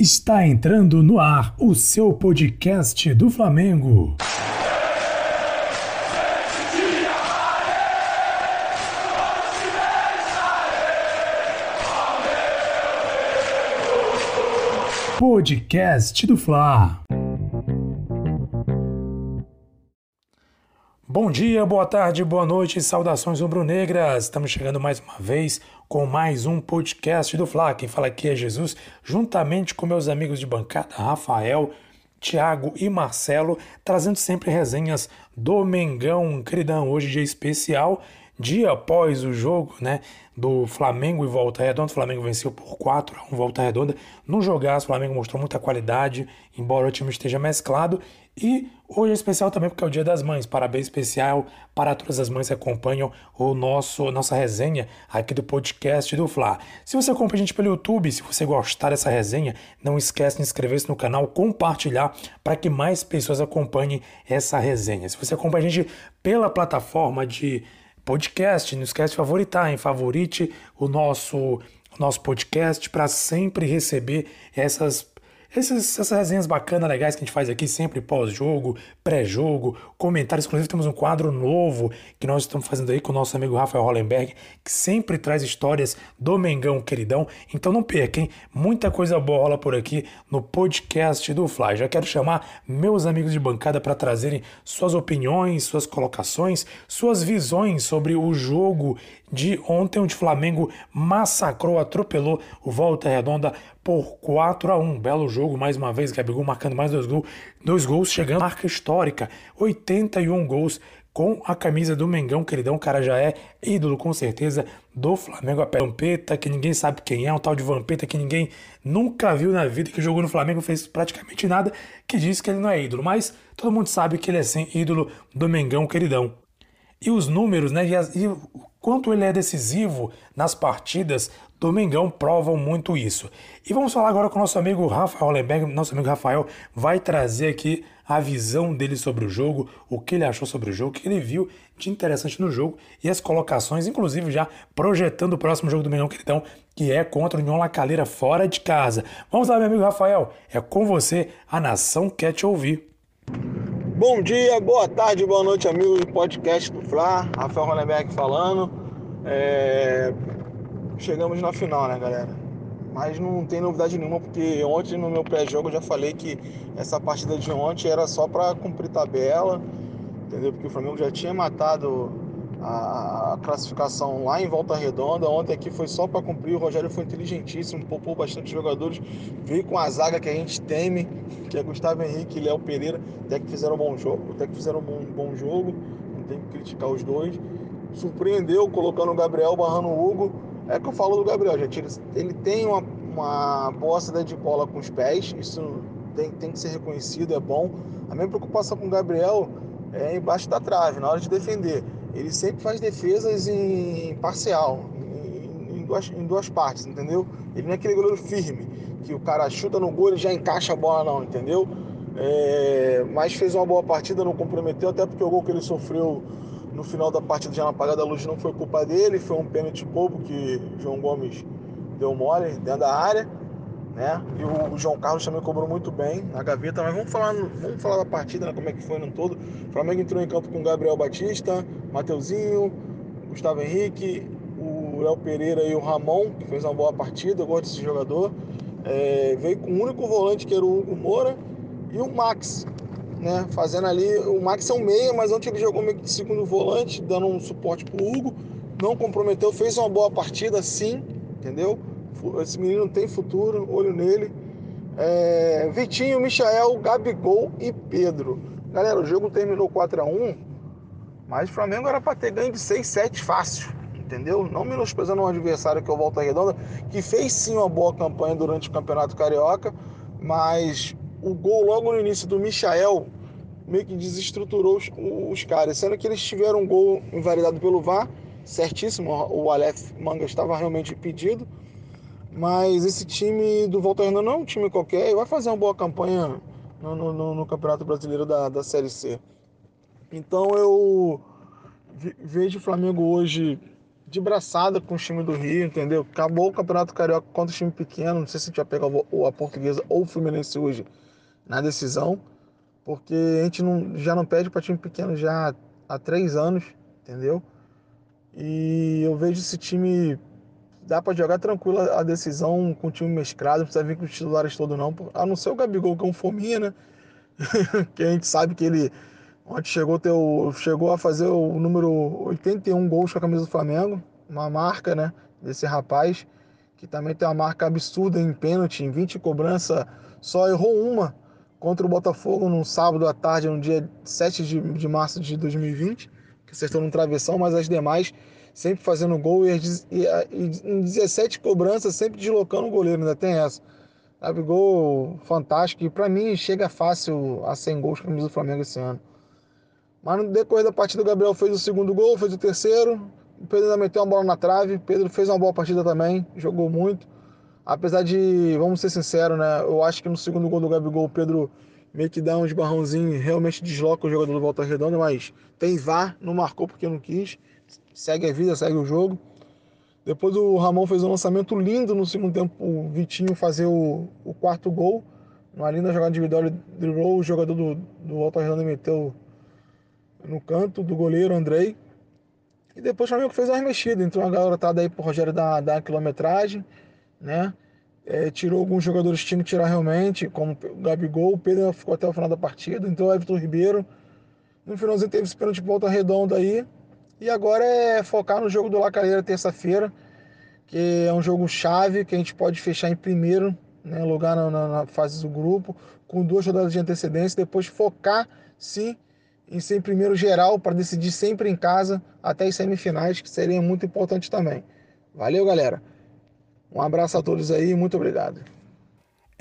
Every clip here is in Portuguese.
Está entrando no ar o seu podcast do Flamengo. Podcast do Fla. Bom dia, boa tarde, boa noite, saudações rubro-negras. Estamos chegando mais uma vez com mais um podcast do Fla. Quem fala aqui é Jesus, juntamente com meus amigos de bancada, Rafael, Tiago e Marcelo, trazendo sempre resenhas do Mengão. Queridão, hoje dia especial, dia após o jogo, né? do Flamengo e Volta Redonda. O Flamengo venceu por 4 a 1 Volta Redonda. No jogaço, o Flamengo mostrou muita qualidade, embora o time esteja mesclado. E hoje é especial também porque é o Dia das Mães. Parabéns especial para todas as mães que acompanham o nosso nossa resenha aqui do podcast do Fla. Se você acompanha a gente pelo YouTube, se você gostar dessa resenha, não esquece de inscrever-se no canal, compartilhar para que mais pessoas acompanhem essa resenha. Se você acompanha a gente pela plataforma de podcast. Não esquece de favoritar, hein? Favorite o nosso, o nosso podcast para sempre receber essas essas, essas resenhas bacanas, legais que a gente faz aqui, sempre pós-jogo, pré-jogo, comentários. Inclusive, temos um quadro novo que nós estamos fazendo aí com o nosso amigo Rafael Hollenberg, que sempre traz histórias do Mengão queridão. Então não perca, hein? Muita coisa boa rola por aqui no podcast do Fly. Já quero chamar meus amigos de bancada para trazerem suas opiniões, suas colocações, suas visões sobre o jogo de ontem, onde o Flamengo massacrou, atropelou o Volta Redonda por 4 a 1 Belo jogo, mais uma vez, Gabigol marcando mais dois gols, dois gols chegando à marca histórica, 81 gols com a camisa do Mengão, queridão, o cara já é ídolo com certeza do Flamengo. A Vampeta, que ninguém sabe quem é, um tal de Vampeta que ninguém nunca viu na vida, que jogou no Flamengo, fez praticamente nada, que diz que ele não é ídolo, mas todo mundo sabe que ele é sim ídolo do Mengão, queridão. E os números, né, e quanto ele é decisivo nas partidas do Mengão provam muito isso. E vamos falar agora com o nosso amigo Rafael Hollenberg. Nosso amigo Rafael vai trazer aqui a visão dele sobre o jogo, o que ele achou sobre o jogo, o que ele viu de interessante no jogo e as colocações, inclusive já projetando o próximo jogo do Mengão Queridão, que é contra o União La Calera fora de casa. Vamos lá, meu amigo Rafael, é com você, a nação quer te ouvir. Bom dia, boa tarde, boa noite, amigos do podcast do Fla. Rafael Ronenberg falando. É... Chegamos na final, né, galera? Mas não tem novidade nenhuma, porque ontem no meu pré-jogo eu já falei que essa partida de ontem era só para cumprir tabela, entendeu? Porque o Flamengo já tinha matado a classificação lá em Volta Redonda. Ontem aqui foi só para cumprir. O Rogério foi inteligentíssimo, poupou bastante jogadores. Veio com a zaga que a gente teme, que é Gustavo Henrique e Léo Pereira. Até que fizeram um bom jogo, até que fizeram um bom, bom jogo. Não tem que criticar os dois. Surpreendeu colocando o Gabriel barrando o Hugo. É que eu falo do Gabriel, gente. Ele tem uma, uma boa saída de bola com os pés. Isso tem, tem que ser reconhecido, é bom. A minha preocupação com o Gabriel é embaixo da trave, na hora de defender ele sempre faz defesas em parcial, em, duas, em duas partes, entendeu? Ele não é aquele goleiro firme, que o cara chuta no gol e já encaixa a bola, não, entendeu? É, mas fez uma boa partida, não comprometeu, até porque o gol que ele sofreu no final da partida já na apagada da luz não foi culpa dele, foi um pênalti bobo que João Gomes deu mole dentro da área né? E o, João Carlos também cobrou muito bem na gaveta. Mas vamos falar, vamos falar da partida, né? como é que foi no todo. O Flamengo entrou em campo com Gabriel Batista, Mateuzinho, Gustavo Henrique, o Léo Pereira e o Ramon, que fez uma boa partida. Eu gosto desse jogador. É, veio com o único volante que era o Hugo Moura e o Max, né? Fazendo ali. O Max é um meia, mas ontem ele jogou meio que de segundo volante, dando um suporte pro Hugo. Não comprometeu, fez uma boa partida, sim, entendeu? Esse menino tem futuro, olho nele. É, Vitinho, Michael, Gabigol e Pedro. Galera, o jogo terminou 4 a 1 mas o Flamengo era para ter ganho de 6, 7 fácil, entendeu? Não menosprezando um adversário que é o Volta Redonda, que fez sim uma boa campanha durante o Campeonato Carioca, mas o gol logo no início do Michael meio que desestruturou os, os caras, sendo que eles tiveram um gol invalidado pelo VAR, certíssimo, o Aleph Manga estava realmente impedido, mas esse time do Volta Redonda não é um time qualquer e vai fazer uma boa campanha no, no, no Campeonato Brasileiro da, da Série C. Então eu vejo o Flamengo hoje de braçada com o time do Rio, entendeu? Acabou o Campeonato Carioca contra o time pequeno. Não sei se a gente vai pegar a Portuguesa ou o Fluminense hoje na decisão, porque a gente não, já não pede para time pequeno já há três anos, entendeu? E eu vejo esse time dá para jogar tranquilo a decisão com o time mesclado, não precisa vir com os titulares todos não, a não ser o Gabigol que é um fominha, né? que a gente sabe que ele ontem chegou, teu, chegou a fazer o número 81 gols com a camisa do Flamengo, uma marca, né, desse rapaz, que também tem uma marca absurda em pênalti, em 20 cobrança, só errou uma contra o Botafogo no sábado à tarde, no dia 7 de, de março de 2020, que acertou no travessão, mas as demais sempre fazendo gol e, e, e em 17 cobranças sempre deslocando o goleiro, ainda tem essa. Gabigol fantástico e para mim chega fácil a 100 gols camisa do Flamengo esse ano. Mas no decorrer da partida o Gabriel fez o segundo gol, fez o terceiro, o Pedro ainda meteu uma bola na trave, Pedro fez uma boa partida também, jogou muito. Apesar de, vamos ser sinceros, né? Eu acho que no segundo gol do Gabigol o Pedro meio que dá um esbarrãozinho, realmente desloca o jogador do Volta Redonda, mas tem VAR, não marcou porque não quis. Segue a vida, segue o jogo. Depois o Ramon fez um lançamento lindo no segundo tempo, o Vitinho fazer o, o quarto gol. Uma linda jogada individual, driblou o jogador do, do Redonda e meteu no canto do goleiro Andrei. E depois o Flamengo fez uma remexida, entrou uma garotada aí pro Rogério da, da quilometragem, né? É, tirou alguns jogadores que tinham que tirar realmente, como o Gabigol, o Pedro ficou até o final da partida, então o Everton Ribeiro. No finalzinho teve esse pênalti de volta redonda aí. E agora é focar no jogo do Lacalheira terça-feira, que é um jogo chave que a gente pode fechar em primeiro né, lugar na, na, na fase do grupo, com duas rodadas de antecedência, depois focar sim em ser em primeiro geral para decidir sempre em casa até as semifinais, que seria muito importante também. Valeu, galera. Um abraço a todos aí, muito obrigado.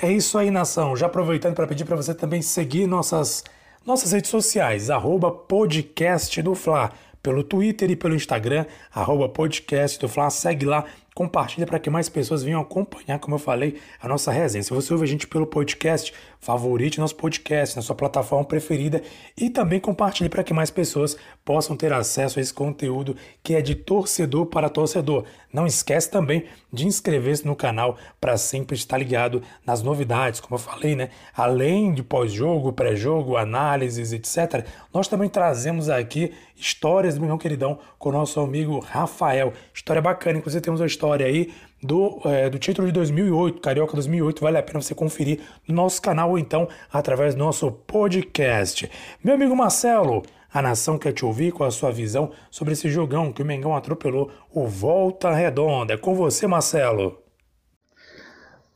É isso aí, nação. Já aproveitando para pedir para você também seguir nossas nossas redes sociais, arroba podcast do Fla, pelo Twitter e pelo Instagram, arroba podcast. Do Fla, segue lá, compartilha para que mais pessoas venham acompanhar, como eu falei, a nossa resenha. Se você ouve a gente pelo podcast, favorite nosso podcast na sua plataforma preferida e também compartilhe para que mais pessoas possam ter acesso a esse conteúdo que é de torcedor para torcedor. Não esquece também de inscrever-se no canal para sempre estar ligado nas novidades, como eu falei, né? Além de pós-jogo, pré-jogo, análises, etc. Nós também trazemos aqui histórias do meu queridão com o nosso amigo Rafael. História bacana, inclusive temos uma história aí do, é, do título de 2008, Carioca 2008, vale a pena você conferir no nosso canal ou então através do nosso podcast. Meu amigo Marcelo, a nação quer te ouvir com a sua visão sobre esse jogão que o Mengão atropelou o Volta Redonda. É com você, Marcelo.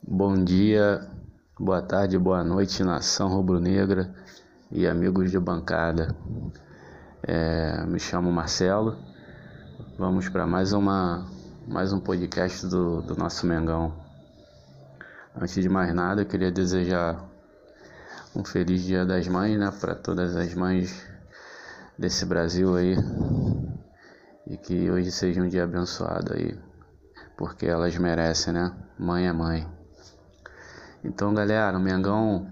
Bom dia, boa tarde, boa noite, nação rubro-negra e amigos de bancada. É, me chamo Marcelo. Vamos para mais uma mais um podcast do, do nosso Mengão. Antes de mais nada, eu queria desejar um feliz Dia das Mães, né, para todas as mães desse Brasil aí. E que hoje seja um dia abençoado aí, porque elas merecem, né? Mãe é mãe. Então, galera, o Mengão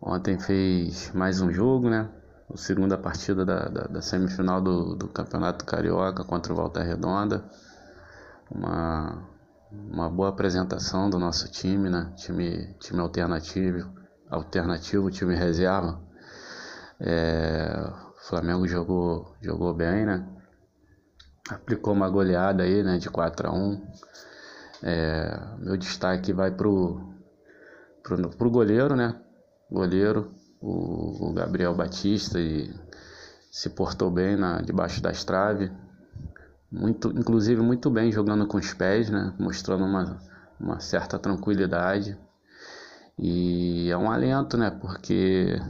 ontem fez mais um jogo, né? A segunda partida da, da, da semifinal do, do, Campeonato Carioca contra o Volta Redonda. Uma, uma boa apresentação do nosso time, né? Time, time alternativo, alternativo, time reserva. É, o Flamengo jogou, jogou bem, né? Aplicou uma goleada aí, né? De 4 a 1 é, Meu destaque vai pro, pro, pro goleiro, né? Goleiro, o, Gabriel Batista e se portou bem na, debaixo das traves, muito, inclusive muito bem jogando com os pés, né? mostrando uma, uma certa tranquilidade. E é um alento, né? Porque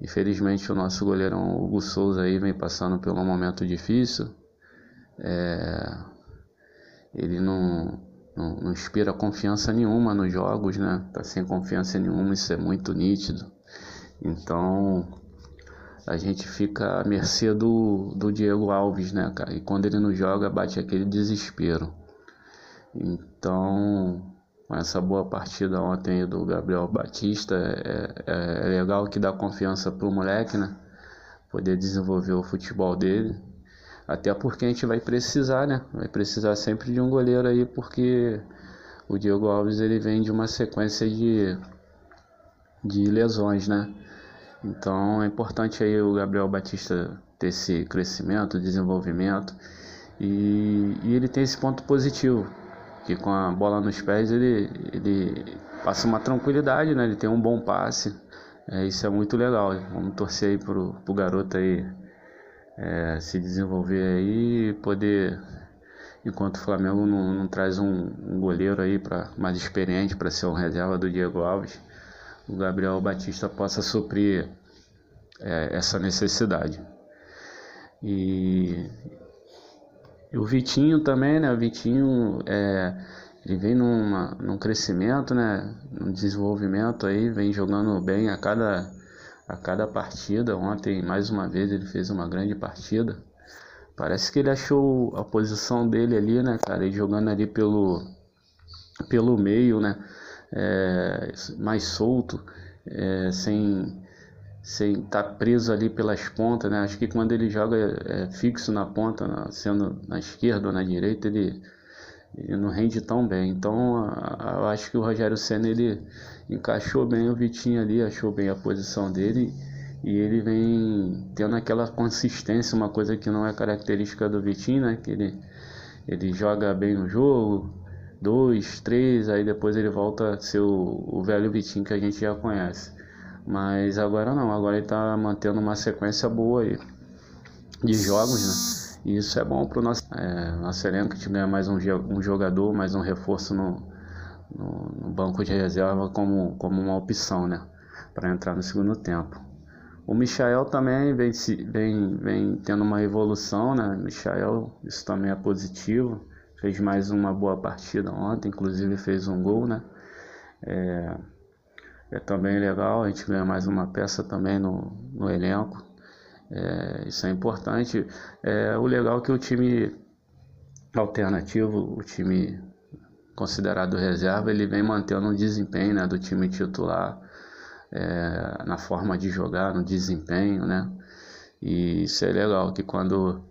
infelizmente o nosso goleirão Hugo Souza aí vem passando por um momento difícil. É, ele não, não, não, inspira confiança nenhuma nos jogos, né? Tá sem confiança nenhuma, isso é muito nítido. Então a gente fica à mercê do, do Diego Alves, né, cara? E quando ele não joga, bate aquele desespero. Então, essa boa partida ontem do Gabriel Batista, é, é, é legal que dá confiança pro moleque, né? Poder desenvolver o futebol dele. Até porque a gente vai precisar, né? Vai precisar sempre de um goleiro aí, porque o Diego Alves ele vem de uma sequência de, de lesões, né? Então é importante aí o Gabriel Batista ter esse crescimento, desenvolvimento e, e ele tem esse ponto positivo, que com a bola nos pés ele, ele passa uma tranquilidade, né? Ele tem um bom passe, é, isso é muito legal. Vamos torcer aí pro, pro garoto aí é, se desenvolver aí e poder, enquanto o Flamengo não, não traz um, um, goleiro aí para mais experiente para ser um reserva do Diego Alves, o Gabriel Batista possa suprir é, essa necessidade. E, e, o Vitinho também, né? O Vitinho é, ele vem numa, num crescimento, né? Num desenvolvimento aí, vem jogando bem a cada a cada partida. Ontem, mais uma vez, ele fez uma grande partida. Parece que ele achou a posição dele ali, né, cara? Ele jogando ali pelo, pelo meio, né? É, mais solto, é, sem sem estar tá preso ali pelas pontas, né? Acho que quando ele joga é, fixo na ponta, sendo na esquerda ou na direita, ele, ele não rende tão bem. Então, eu acho que o Rogério Senna ele encaixou bem o Vitinho ali, achou bem a posição dele e ele vem tendo aquela consistência, uma coisa que não é característica do Vitinho, né? Que ele, ele joga bem no jogo, dois, três, aí depois ele volta a ser o, o velho Vitinho que a gente já conhece. Mas agora não, agora ele está mantendo uma sequência boa aí de jogos, né? E isso é bom para o nosso, é, nosso elenco, que ganha mais um, um jogador, mais um reforço no, no, no banco de reserva como, como uma opção, né? Para entrar no segundo tempo. O Michael também vem, vem, vem tendo uma evolução, né? Michael, isso também é positivo. Fez mais uma boa partida ontem, inclusive fez um gol, né? É, é também legal, a gente ganha mais uma peça também no, no elenco. É, isso é importante. É, o legal é que o time alternativo, o time considerado reserva, ele vem mantendo o desempenho né, do time titular é, na forma de jogar, no desempenho, né? E isso é legal, que quando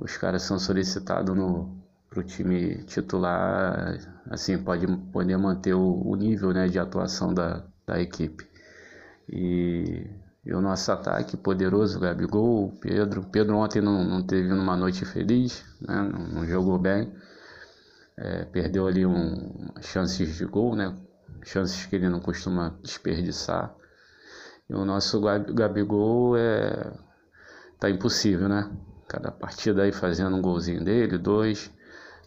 os caras são solicitados no pro time titular, assim, pode poder manter o, o nível né, de atuação da, da equipe. E, e o nosso ataque poderoso, Gabigol, Pedro. Pedro ontem não, não teve uma noite feliz, né, não, não jogou bem é, perdeu ali um, chances de gol, né? Chances que ele não costuma desperdiçar. E o nosso Gabigol é tá impossível, né? Cada partida aí fazendo um golzinho dele, dois,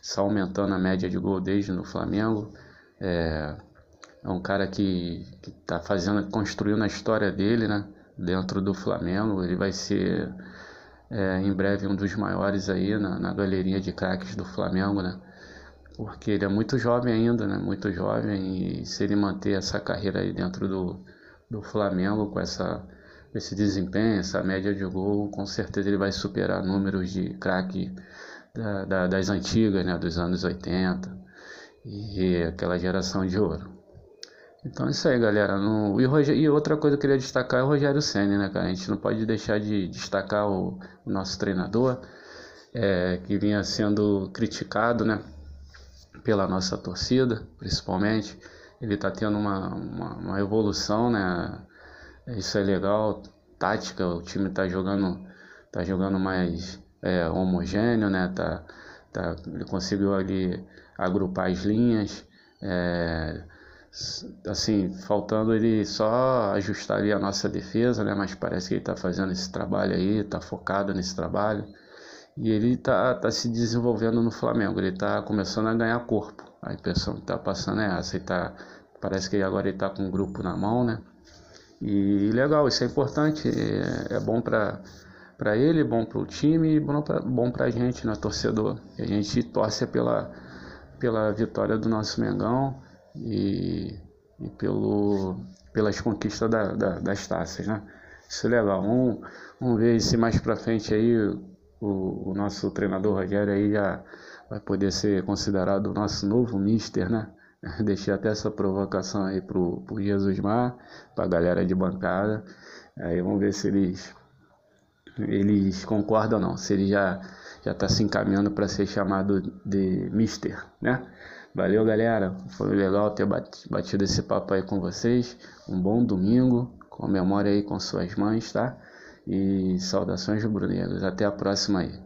só aumentando a média de gol desde no Flamengo. É, é um cara que, que tá fazendo, construindo a história dele, né? Dentro do Flamengo, ele vai ser é, em breve um dos maiores aí na, na galeria de craques do Flamengo, né? porque ele é muito jovem ainda, né? Muito jovem e se ele manter essa carreira aí dentro do, do Flamengo com essa esse desempenho, essa média de gol, com certeza ele vai superar números de craque da, da, das antigas, né? Dos anos 80 e aquela geração de ouro. Então é isso aí, galera. No, e, e, outra coisa que eu queria destacar é o Rogério Senna, né, cara? A gente não pode deixar de destacar o, o nosso treinador, é, que vinha sendo criticado, né? pela nossa torcida, principalmente. Ele está tendo uma, uma, uma, evolução, né? Isso é legal. Tática, o time está jogando, tá jogando mais é, homogêneo, né? Tá, tá, ele conseguiu ali agrupar as linhas. É, assim, faltando ele só ajustar ali a nossa defesa, né? Mas parece que ele está fazendo esse trabalho aí, está focado nesse trabalho. E ele tá, tá se desenvolvendo no Flamengo, ele tá começando a ganhar corpo. A impressão que tá passando é essa, ele tá, parece que agora ele tá com um grupo na mão, né? E legal, isso é importante, é, é bom para para ele, bom para o time bom para a gente, né, torcedor. A gente torce pela, pela vitória do nosso Mengão e, e pelo, pelas conquistas da, da, das taças, né? Isso é legal. Vamos, vamos ver se mais para frente aí o, o nosso treinador Rogério aí já vai poder ser considerado o nosso novo mister, né? Deixei até essa provocação aí pro, pro Jesus Mar, pra galera de bancada. Aí vamos ver se eles, eles concordam ou não. Se eles já, já está se encaminhando para ser chamado de Mister, né? Valeu, galera. Foi legal ter batido esse papo aí com vocês. Um bom domingo. Comemore aí com suas mães, tá? E saudações rubro-negras. Até a próxima aí.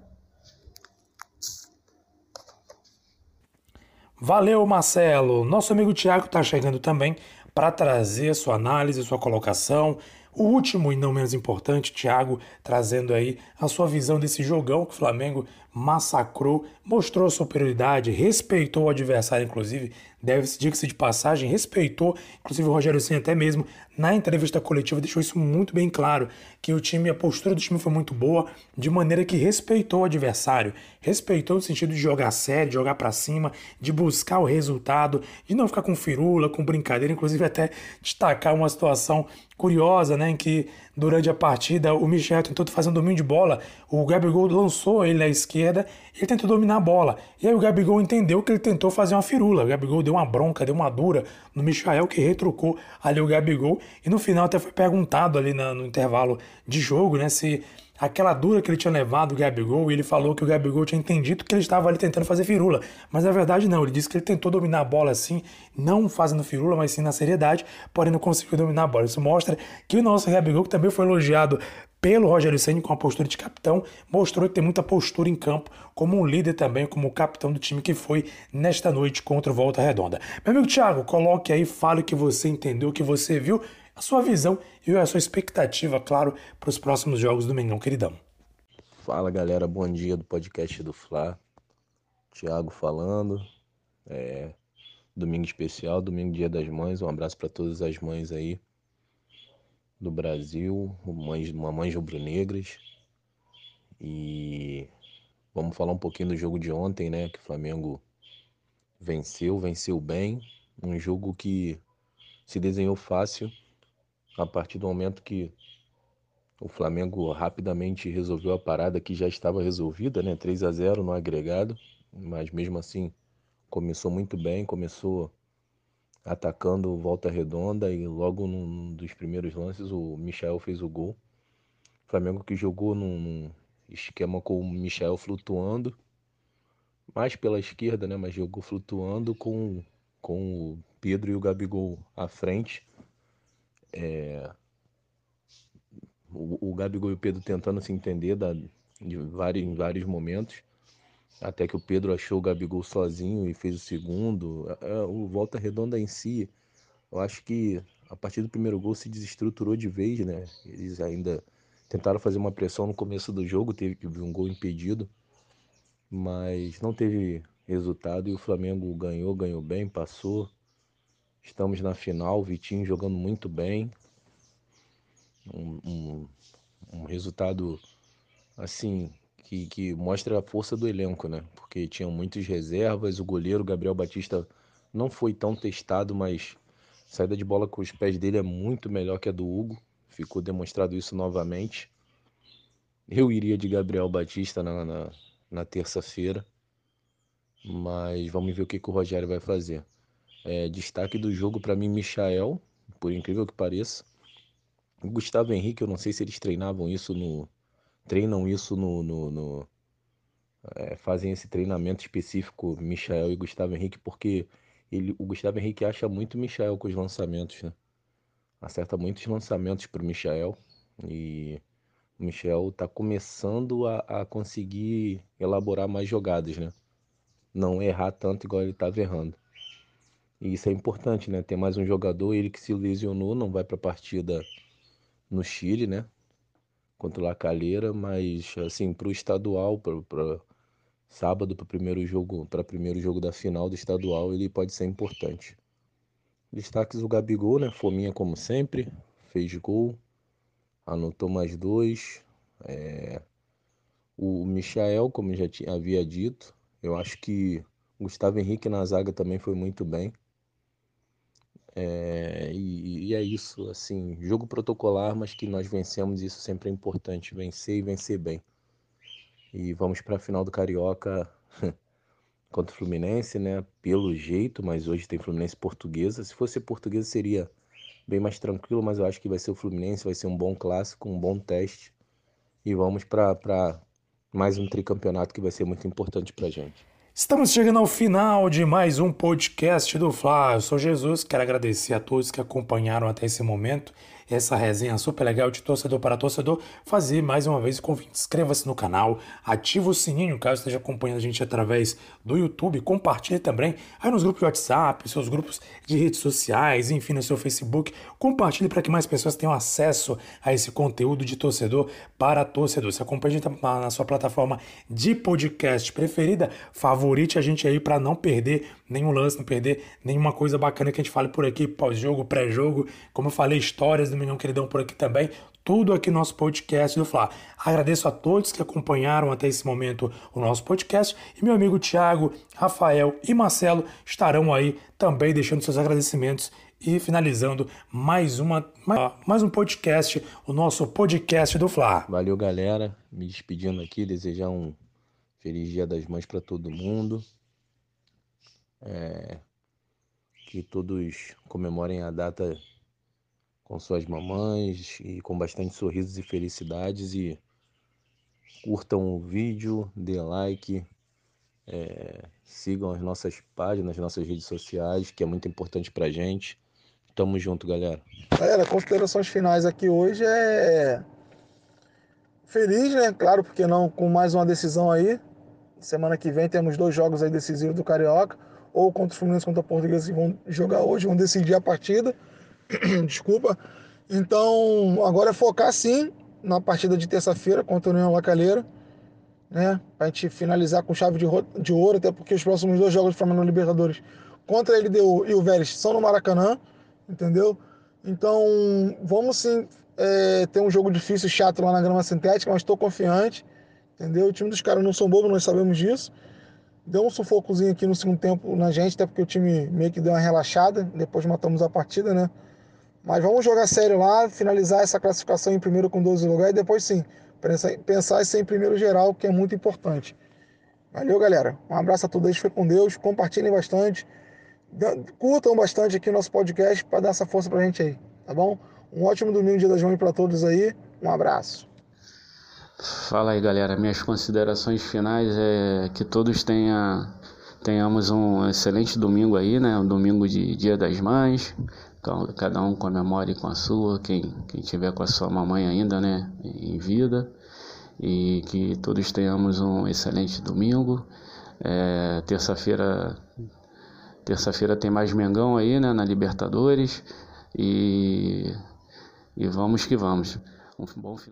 Valeu, Marcelo. Nosso amigo Thiago está chegando também para trazer sua análise, sua colocação. O último e não menos importante, Thiago, trazendo aí a sua visão desse jogão que o Flamengo massacrou, mostrou superioridade, respeitou o adversário, inclusive, deve-se, diga-se de passagem, respeitou, inclusive o Rogério Senna até mesmo na entrevista coletiva deixou isso muito bem claro, que o time, a postura do time foi muito boa, de maneira que respeitou o adversário, respeitou no sentido de jogar sério, de jogar para cima, de buscar o resultado, de não ficar com firula, com brincadeira, inclusive até destacar uma situação curiosa, né, em que durante a partida o Michel tentou fazer um domínio de bola, o Gabigol lançou ele à esquerda, ele tentou dominar a bola. E aí o Gabigol entendeu que ele tentou fazer uma firula. O Gabigol deu uma bronca, deu uma dura no Michael, que retrucou ali o Gabigol. E no final até foi perguntado ali no intervalo de jogo, né, se aquela dura que ele tinha levado o Gabigol, e ele falou que o Gabigol tinha entendido que ele estava ali tentando fazer firula. Mas na verdade não, ele disse que ele tentou dominar a bola assim, não fazendo firula, mas sim na seriedade, porém não conseguiu dominar a bola. Isso mostra que o nosso Gabigol, que também foi elogiado pelo Rogério Ceni com a postura de capitão, mostrou que tem muita postura em campo, como um líder também, como capitão do time que foi nesta noite contra o Volta Redonda. Meu amigo Thiago, coloque aí, fale o que você entendeu, o que você viu a sua visão e a sua expectativa, claro, para os próximos jogos do Mengão, queridão. Fala galera, bom dia do podcast do Fla. Thiago falando. É, domingo especial, domingo dia das mães. Um abraço para todas as mães aí do Brasil, mães, mamães rubro-negras. E vamos falar um pouquinho do jogo de ontem, né? Que o Flamengo venceu, venceu bem. Um jogo que se desenhou fácil a partir do momento que o Flamengo rapidamente resolveu a parada que já estava resolvida, né? 3 a 0 no agregado, mas mesmo assim começou muito bem, começou atacando volta redonda e logo num dos primeiros lances o Michel fez o gol. O Flamengo que jogou num, esquema com o Michel flutuando, mais pela esquerda, né? Mas jogou flutuando com, com o Pedro e o Gabigol à frente é, o, o Gabigol e o Pedro tentando se entender da, de vários, em vários momentos, até que o Pedro achou o Gabigol sozinho e fez o segundo. É, é, o Volta Redonda em si, eu acho que a partir do primeiro gol se desestruturou de vez, né? Eles ainda tentaram fazer uma pressão no começo do jogo, teve um gol impedido, mas não teve resultado e o Flamengo ganhou, ganhou bem, passou. Estamos na final, Vitinho jogando muito bem. Um, um, um resultado assim que, que, mostra a força do elenco, né? Porque tinham muitas reservas, o goleiro Gabriel Batista não foi tão testado, mas a saída de bola com os pés dele é muito melhor que a do Hugo. Ficou demonstrado isso novamente. Eu iria de Gabriel Batista na, na, na terça-feira, mas vamos ver o que, que o Rogério vai fazer. É, destaque do jogo para mim, Michael, por incrível que pareça. O Gustavo Henrique, eu não sei se eles treinavam isso no. Treinam isso no. no, no é, fazem esse treinamento específico, Michael e Gustavo Henrique, porque ele, o Gustavo Henrique acha muito Michael com os lançamentos, né? Acerta muitos lançamentos para o Michael. E o Michel está começando a, a, conseguir elaborar mais jogadas, né? Não errar tanto igual ele estava errando. E isso é importante, né? Ter mais um jogador, ele que se lesionou, não vai para a partida no Chile, né? Contra o La Calheira, mas assim, para o estadual, para sábado, para o primeiro jogo, para primeiro jogo da final do estadual, ele pode ser importante. Destaques o Gabigol, né? Fominha como sempre, fez gol, anotou mais dois. É... O Michael, como já tinha, havia dito, eu acho que Gustavo Henrique na zaga também foi muito bem. É, e, e, é isso, assim, jogo protocolar, mas que nós vencemos, isso sempre é importante, vencer e vencer bem. E vamos para a final do Carioca contra o Fluminense, né? Pelo jeito, mas hoje tem Fluminense portuguesa. Se fosse portuguesa seria bem mais tranquilo, mas eu acho que vai ser o Fluminense, vai ser um bom clássico, um bom teste. E vamos para mais um tricampeonato que vai ser muito importante para gente. Estamos chegando ao final de mais um podcast do Fla. Eu sou Jesus, quero agradecer a todos que acompanharam até esse momento essa resenha super legal de torcedor para torcedor, fazer mais uma vez o convite. Inscreva-se no canal, ative o sininho caso esteja acompanhando a gente através do YouTube, compartilhe também aí nos grupos de WhatsApp, seus grupos de redes sociais, enfim, no seu Facebook. Compartilhe para que mais pessoas tenham acesso a esse conteúdo de torcedor para torcedor. Se acompanha a gente na sua plataforma de podcast preferida, favorite a gente aí para não perder nenhum lance, não perder nenhuma coisa bacana que a gente fale por aqui, pós-jogo, pré-jogo, como eu falei, histórias do Milhão Queridão por aqui também, tudo aqui no nosso podcast do Fla. Agradeço a todos que acompanharam até esse momento o nosso podcast e meu amigo Thiago, Rafael e Marcelo estarão aí também deixando seus agradecimentos e finalizando mais uma mais um podcast, o nosso podcast do Fla. Valeu, galera. Me despedindo aqui, desejar um feliz Dia das Mães para todo mundo. É, que todos comemorem a data com suas mamães e com bastante sorrisos e felicidades e curtam o vídeo, dê like, é, sigam as nossas páginas, as nossas redes sociais, que é muito importante pra gente. Tamo junto, galera. Galera, considerações finais aqui hoje é feliz, né? Claro, porque não com mais uma decisão aí. Semana que vem temos dois jogos aí decisivos do Carioca ou contra o Fluminense contra a Portuguesa que vão jogar hoje, vão decidir a partida. Desculpa. Então, agora é focar sim na partida de terça-feira contra a União Lacalheira, né? Pra gente finalizar com chave de, de ouro, até porque os próximos dois jogos do Flamengo Libertadores contra a LDU e o Vélez são no Maracanã, entendeu? Então, vamos sim é, ter um jogo difícil, chato lá na grama sintética, mas estou confiante, entendeu? O time dos caras não são bobos, nós sabemos disso deu um sufocozinho aqui no segundo tempo na gente, até porque o time meio que deu uma relaxada, depois matamos a partida, né? Mas vamos jogar sério lá, finalizar essa classificação em primeiro com 12 lugares e depois sim, pensar em ser em primeiro geral, que é muito importante. Valeu, galera. Um abraço a todos, foi com Deus, compartilhem bastante, curtam bastante aqui o nosso podcast para dar essa força pra gente aí, tá bom? Um ótimo domingo, dia das mães para todos aí. Um abraço. Fala aí, galera. Minhas considerações finais é que todos tenha, tenhamos um excelente domingo aí, né? Um domingo de Dia das Mães. Então, cada um comemore com a sua, quem, quem tiver com a sua mamãe ainda, né? Em vida. E que todos tenhamos um excelente domingo. É, terça-feira terça-feira tem mais Mengão aí, né? Na Libertadores. E, e vamos que vamos. Um bom final.